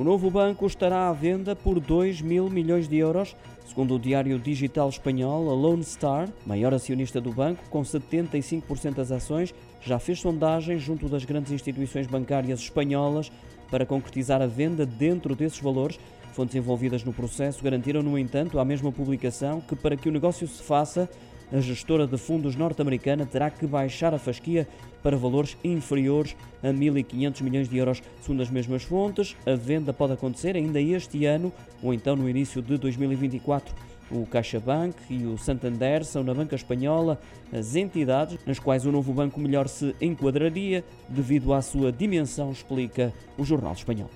O novo banco estará à venda por 2 mil milhões de euros, segundo o diário digital espanhol a Lone Star, maior acionista do banco, com 75% das ações, já fez sondagens junto das grandes instituições bancárias espanholas para concretizar a venda dentro desses valores. Fontes envolvidas no processo garantiram, no entanto, à mesma publicação que para que o negócio se faça, a gestora de fundos norte-americana terá que baixar a fasquia para valores inferiores a 1.500 milhões de euros. Segundo as mesmas fontes, a venda pode acontecer ainda este ano ou então no início de 2024. O CaixaBank e o Santander são na banca espanhola as entidades nas quais o novo banco melhor se enquadraria devido à sua dimensão, explica o jornal espanhol.